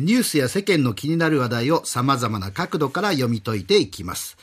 ニュースや世間の気になる話題を様々な角度から読み解いていきます。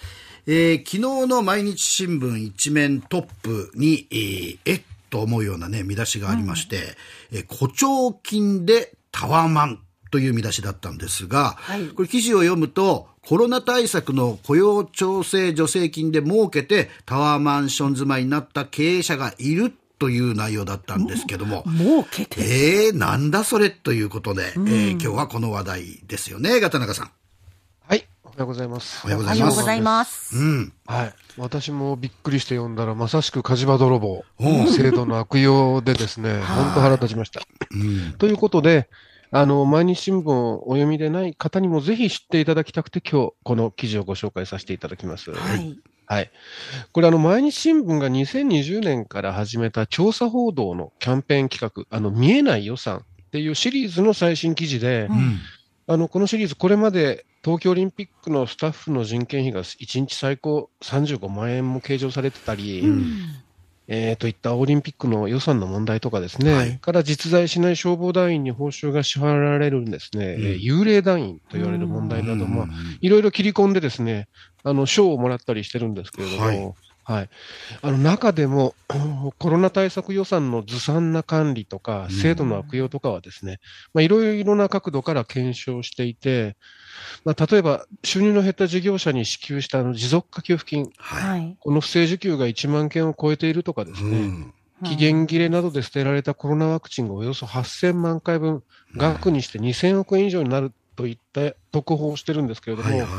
えー、昨日の毎日新聞一面トップに、えー、えっと思うようなね、見出しがありまして、うん、えー、誇張金でタワマンという見出しだったんですが、はい、これ記事を読むと、コロナ対策の雇用調整助成金で儲けてタワーマンション住まいになった経営者がいるという内容だったんですけども。儲けてえー、なんだそれということで、うん、えー、今日はこの話題ですよね、ガタナカさん。はい、おはようございます。おはようございます。おはようございます。うん。はい。私もびっくりして読んだら、まさしく火事場泥棒、制度の悪用でですね、本当腹立ちました。うん、ということで、あの、毎日新聞をお読みでない方にもぜひ知っていただきたくて、今日、この記事をご紹介させていただきます。はい。はい。これ、あの、毎日新聞が2020年から始めた調査報道のキャンペーン企画、あの、見えない予算っていうシリーズの最新記事で、うん、あの、このシリーズ、これまで東京オリンピックのスタッフの人件費が1日最高35万円も計上されてたり、うん、えー、といったオリンピックの予算の問題とかですね、はい、から実在しない消防団員に報酬が支払われるんですね、うん、幽霊団員と言われる問題なども、いろいろ切り込んでですね、あの、賞をもらったりしてるんですけれども、はいはい。あの、中でも、コロナ対策予算のずさんな管理とか、制度の悪用とかはですね、まあ、いろいろな角度から検証していて、まあ、例えば、収入の減った事業者に支給したあの持続化給付金、はい、この不正受給が1万件を超えているとかですね、うん、期限切れなどで捨てられたコロナワクチンがおよそ8000万回分、額にして2000億円以上になるといった特報をしてるんですけれども、はいはい、ま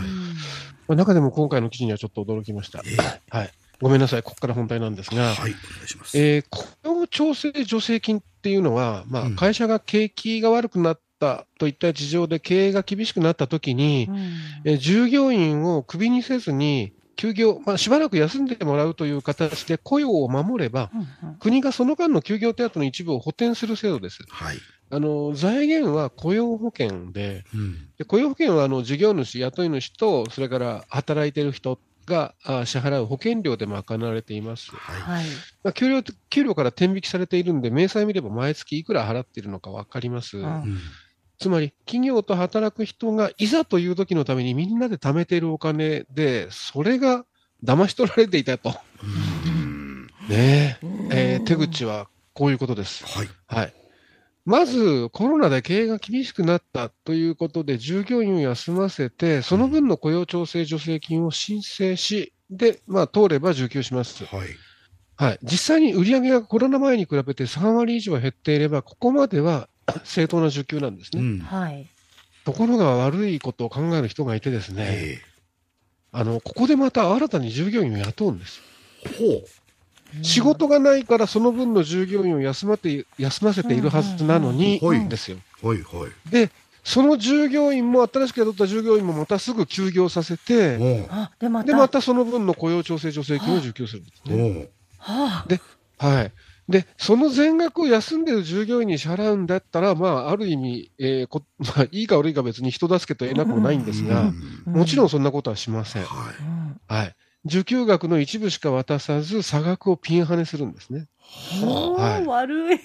あ、中でも今回の記事にはちょっと驚きました。えー、はいごめんなさい、ここから本題なんですが、はい、お願いします。えー、雇用調整助成金っていうのは、まあ、会社が景気が悪くなったといった事情で経営が厳しくなったときに、うん、えー、従業員をクビにせずに、休業、まあ、しばらく休んでもらうという形で雇用を守れば、うんうん、国がその間の休業手当の一部を補填する制度です。はい、あの財源は雇用保険で、うん、で雇用保険はあの事業主、雇い主と、それから働いている人が支払う保険料で賄われています。はいまあ、給料給料から天引きされているんで、明細見れば毎月いくら払っているのか分かります。うん、つまり、企業と働く人がいざという時のためにみんなで貯めているお金で、それが騙し取られていたと。ねえー、手口はこういうことです。はい。はい。まず、コロナで経営が厳しくなったということで、従業員を休ませて、その分の雇用調整助成金を申請し、で、まあ、通れば受給します。はい。はい。実際に売上がコロナ前に比べて3割以上減っていれば、ここまでは 正当な受給なんですね。うん、はい。ところが悪いことを考える人がいてですね、あの、ここでまた新たに従業員を雇うんです。ほう。仕事がないからその分の従業員を休まて休ませているはずなのに、ですよ。はいはい。で、その従業員も、新しく雇った従業員もまたすぐ休業させて、でまで、またその分の雇用調整助成金を受給するんですね。で、はい。で、その全額を休んでる従業員に支払うんだったら、まあ、ある意味、えーこ まあ、いいか悪いか別に人助けと言えなくもないんですが、もちろんそんなことはしません。はい。はい。受給額の一部しか渡さず、差額をピンハネするんですね。はあ、悪い。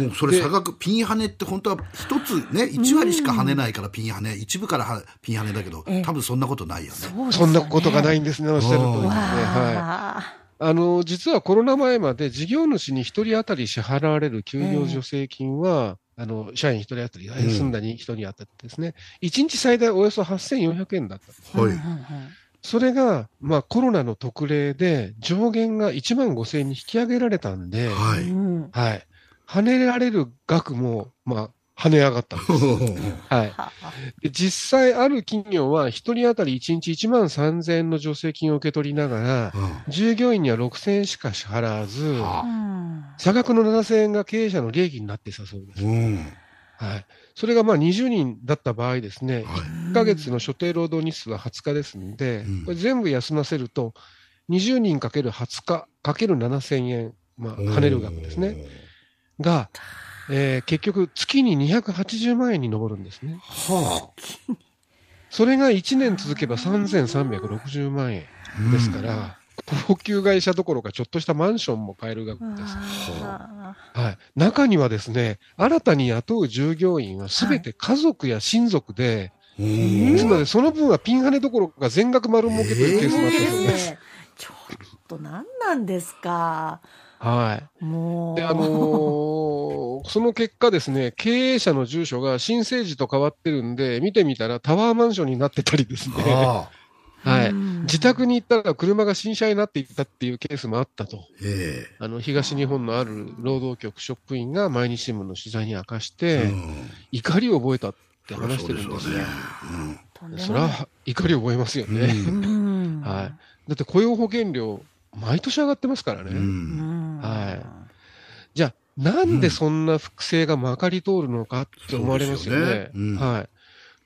もうそれ差額、ピンハネって本当は一つね、1割しか跳ねないからピンハネ、一部からピンハネだけど、多分そんなことないよね。そんなことがないんですね、おっしゃるとりですね。はい。あの、実はコロナ前まで事業主に1人当たり支払われる休業助成金は、あの、社員1人当たり、休んだに人に当たってですね、うん、1日最大およそ8400円だったんです。はい。それが、まあ、コロナの特例で上限が1万5000円に引き上げられたんで、はい。はい。跳ねられる額も、まあ、跳ね上がったんです。はい。で実際ある企業は1人当たり1日1万3000円の助成金を受け取りながら、うん、従業員には6000円しか支払わず、うん、差額の7000円が経営者の利益になってたそうです。うん、はい。それがまあ20人だった場合ですね、はい、1ヶ月の所定労働日数は20日ですので、うん、これ全部休ませると、20人かける20日かける7000円、まあ、跳ねる額ですね。が、えー、結局月に280万円に上るんですね。はあ、それが1年続けば3360万円ですから、高級会社どころかちょっとしたマンションも買える額です。はい。中にはですね、新たに雇う従業員はすべて家族や親族で、はい、ですので、その分はピンハネどころか全額丸儲けというケースもあったそうです。ちょっと何なんですか。はい。もう。で、あのー、その結果ですね、経営者の住所が新生児と変わってるんで、見てみたらタワーマンションになってたりですね。はい。自宅に行ったら車が新車になっていたっていうケースもあったと。あの、東日本のある労働局職員が毎日新聞の取材に明かして、怒りを覚えたって話してるんですね。それは怒りを覚えますよね。はい。だって雇用保険料、毎年上がってますからね。はい。じゃあ、なんでそんな複製がまかり通るのかって思われますよね。よねはい。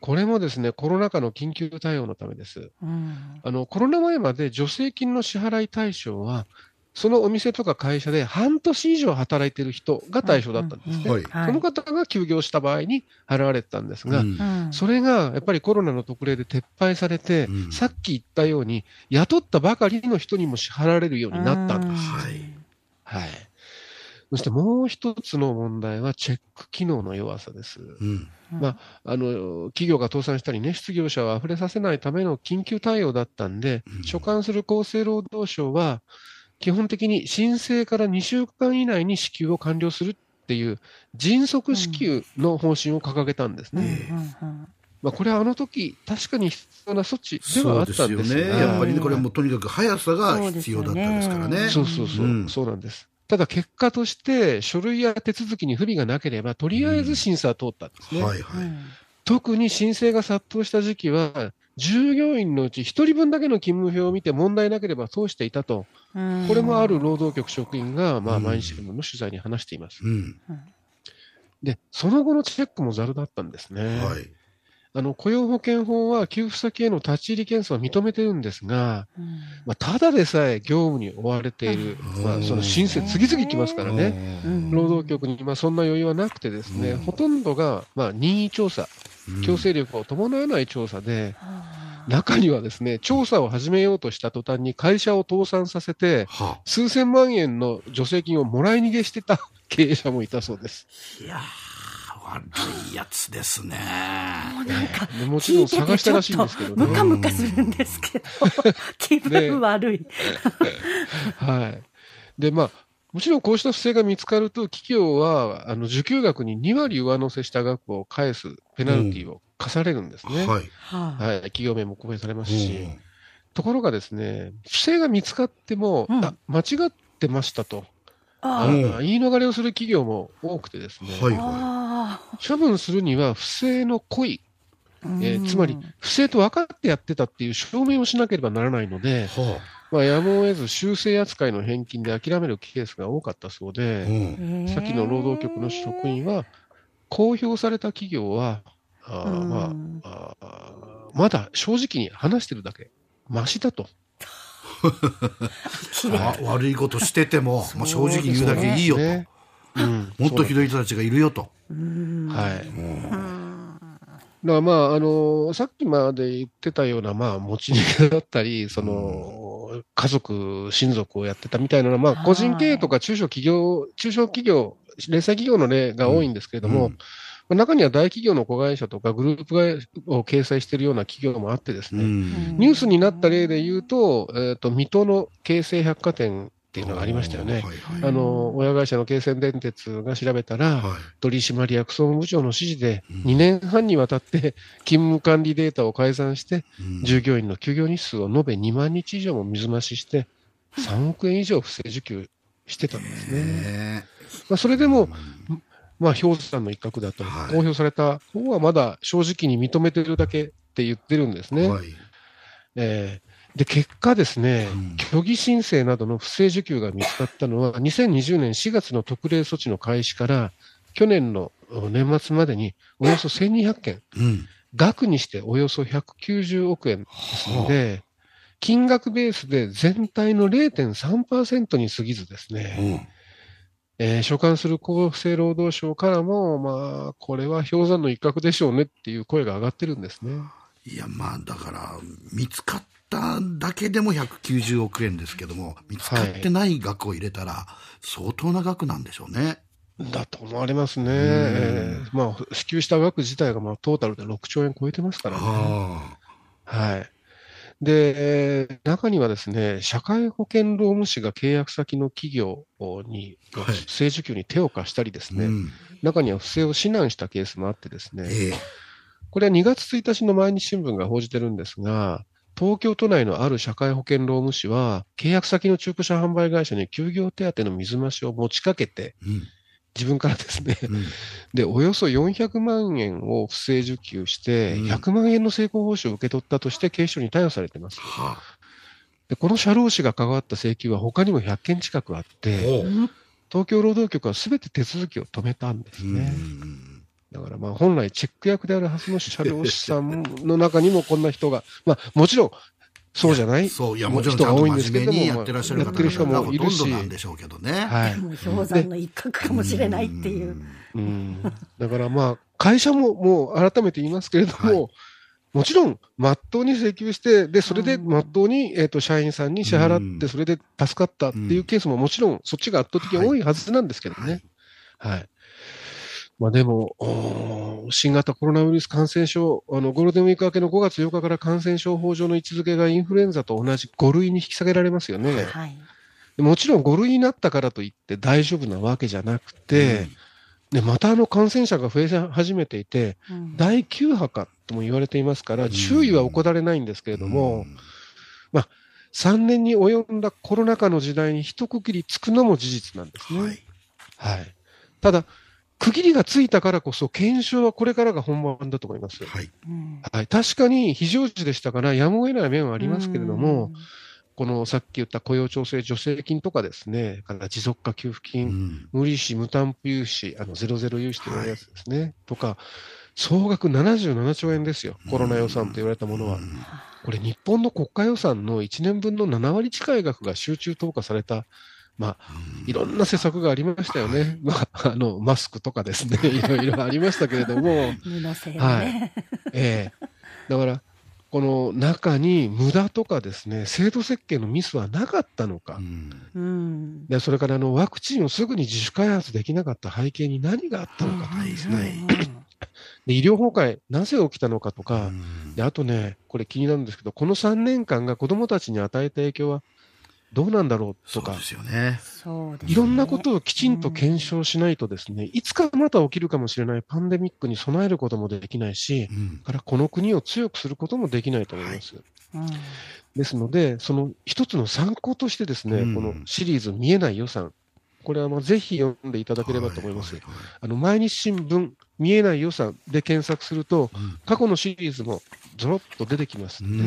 これもですね、コロナ禍の緊急対応のためです。うん、あの、コロナ前まで助成金の支払い対象は、そのお店とか会社で半年以上働いている人が対象だったんですね。その方が休業した場合に払われてたんですが、うん、それがやっぱりコロナの特例で撤廃されて、うん、さっき言ったように、雇ったばかりの人にも支払われるようになったんです。はい。はい。そしてもう一つの問題はチェック機能の弱さです。うんまあ、あの企業が倒産したりね、失業者を溢れさせないための緊急対応だったんで、うん、所管する厚生労働省は、基本的に申請から2週間以内に支給を完了するっていう迅速支給の方針を掲げたんですね。まあ、これはあの時確かに必要な措置ではあったんですよね。やっぱりね、これはもうとにかく速さが必要だったんですからね。そうそうそう、うん、そうなんです。ただ結果として書類や手続きに不備がなければ、とりあえず審査は通ったんですね。うん。はいはい、特に申請が殺到した時期は、従業員のうち1人分だけの勤務表を見て問題なければ通していたと、これもある労働局職員が、まあ、毎日新聞の取材に話しています。うん、で、その後のチェックもざるだったんですね。はいあの雇用保険法は給付先への立ち入り検査を認めてるんですが、うん、まあ、ただでさえ業務に追われている、まあ、その申請、次々来ますからね、労働局にまあそんな余裕はなくて、ですね、ほとんどがまあ任意調査、強制力を伴わない調査で、中にはですね、調査を始めようとした途端に会社を倒産させて、数千万円の助成金をもらい逃げしてた経営者もいたそうです。いや悪いやつですね。もうなんか、もちろん探したらしいんですけどね。ムカムカするんですけど、気分悪い。はい。で、まあ、もちろんこうした不正が見つかると、企業は、あの、受給額に2割上乗せした額を返すペナルティを課されるんですね。うん、はい。はい。企業名も公表されますし。うん、ところがですね、不正が見つかっても、うん、あ、間違ってましたと。あ言い逃れをする企業も多くてですね。はいはい。処分するには不正の故意、えー、つまり不正と分かってやってたっていう証明をしなければならないので、はあ、まあ、やむを得ず修正扱いの返金で諦めるケースが多かったそうで、うん、さっきの労働局の職員は、公表された企業は、あまあ、あまだ正直に話してるだけ、ましだと。悪いことしてても、まあ、正直言うだけいいよと。うん、もっとひどい人たちがいるよと。はい。だからまあ、あのさっきまで言ってたような、まあ、持ち逃げだったり、その、家族、親族をやってたみたいなのは、まあ、個人経営とか中小企業、中小企業、零細企業の例が多いんですけれども、うん、中には大企業の子会社とかグループ会を掲載しているような企業もあってですね、うん、ニュースになった例で言うと、えっ、ー、と、水戸の京成百貨店っていうのがありましたよね。はいはい、あの、親会社の京成電鉄が調べたら、はい、取締役総務部長の指示で、2年半にわたって勤務管理データを改ざんして、うん、従業員の休業日数を延べ2万日以上も水増しして、3億円以上不正受給してたんですね。まあ、それでも、まあ、氷山の一角だと、はい、公表された方はまだ正直に認めてるだけって言ってるんですね。はい、えーで、結果ですね、虚偽申請などの不正受給が見つかったのは、2020年4月の特例措置の開始から、去年の年末までにおよそ1200件、うん、額にしておよそ190億円ですので、金額ベースで全体の0.3%に過ぎずですね、うん、えー、所管する厚生労働省からも、まあ、これは氷山の一角でしょうねっていう声が上がってるんですね。いや、まあ、だから、見つかっっただけでも190億円ですけども、見つかってない額を入れたら、相当な額なんでしょうね。だと思われますね。えー、まあ、支給した額自体がまあトータルで6兆円超えてますからね。はい。で、中にはですね、社会保険労務士が契約先の企業に、不正受給に手を貸したりですね、はいうん、中には不正を指南したケースもあってですね、えー、これは2月1日の毎日新聞が報じてるんですが、東京都内のある社会保険労務士は、契約先の中古車販売会社に休業手当の水増しを持ちかけて、うん自分からですね、うん、で、およそ400万円を不正受給して、100万円の成功報酬を受け取ったとして警視庁に逮捕されてます。はあ、でこの社労士が関わった請求は他にも100件近くあって、東京労働局はすべて手続きを止めたんですね。だからまあ本来チェック役であるはずの社労士さんの中にもこんな人が、まあもちろんそうじゃない？そう、いや、もちろん人が多いんですけども、やってらっしゃる方がほとんどなんでしょうけどね。はい。氷山の一角かもしれないっていう。うん。だからまあ、会社ももう改めて言いますけれども、はいもちろん、まっとうに請求して、で、それでまっとうに、えっ、と、社員さんに支払って、それで助かったっていうケースももちろん、そっちが圧倒的に多いはずなんですけどね。はい。はい、まあでも、新型コロナウイルス感染症、あのゴールデンウィーク明けの5月8日から感染症法上の位置づけがインフルエンザと同じ5類に引き下げられますよね。はい、もちろん5類になったからといって大丈夫なわけじゃなくて、うん、でまたあの感染者が増え始めていて、うん、第9波かとも言われていますから、注意は怠られないんですけれども、うん、まあ、3年に及んだコロナ禍の時代に一区切りつくのも事実なんですね。はい、はい、ただ区切りがついたからこそ、検証はこれからが本番だと思います。はい。はい、確かに非常時でしたから、やむを得ない面はありますけれども、このさっき言った雇用調整助成金とかですね、から持続化給付金、うん、無利子、無担保融資、あのゼロゼロ融資というやつですね、はい、とか、総額77兆円ですよ、コロナ予算と言われたものは。これ、日本の国家予算の1年分の7割近い額が集中投下されたまあ、いろんな施策がありましたよね。まあ、あの、マスクとかですね、いろいろありましたけれども。布製ね。はい。ええー、だから、この中に無駄とかですね、制度設計のミスはなかったのか。うん、でそれからあのワクチンをすぐに自主開発できなかった背景に何があったのかとかですね。で医療崩壊、なぜ起きたのかとか、であとね、これ気になるんですけど、この3年間が子どもたちに与えた影響はどうなんだろうとか、そうですよね。いろんなことをきちんと検証しないとですね、いつかまた起きるかもしれないパンデミックに備えることもできないし、うん、からこの国を強くすることもできないと思います。はい、ですので、その一つの参考としてですね、うん、このシリーズ見えない予算、これはまあぜひ読んでいただければと思います。はいはい、あの毎日新聞見えない予算で検索すると、うん、過去のシリーズもぞろっと出てきますので、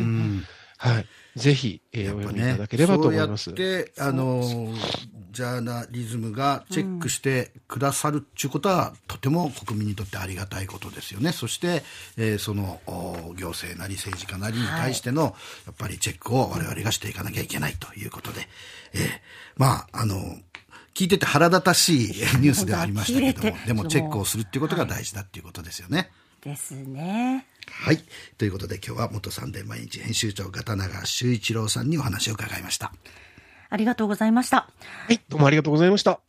はい。ぜひ、えー、お読みいただければと思います。そうやって、あの、ジャーナリズムがチェックしてくださるっていうことは、うん、とても国民にとってありがたいことですよね。そして、えー、その、行政なり政治家なりに対しての、はい、やっぱりチェックを我々がしていかなきゃいけないということで、えー、まあ、あの、聞いてて腹立たしい ニュースではありましたけども、でもチェックをするっていうことが大事だっていうことですよね。ですね。はい。ということで今日は元サンデー毎日編集長片永修一郎さんにお話を伺いました。ありがとうございました。はい。どうもありがとうございました。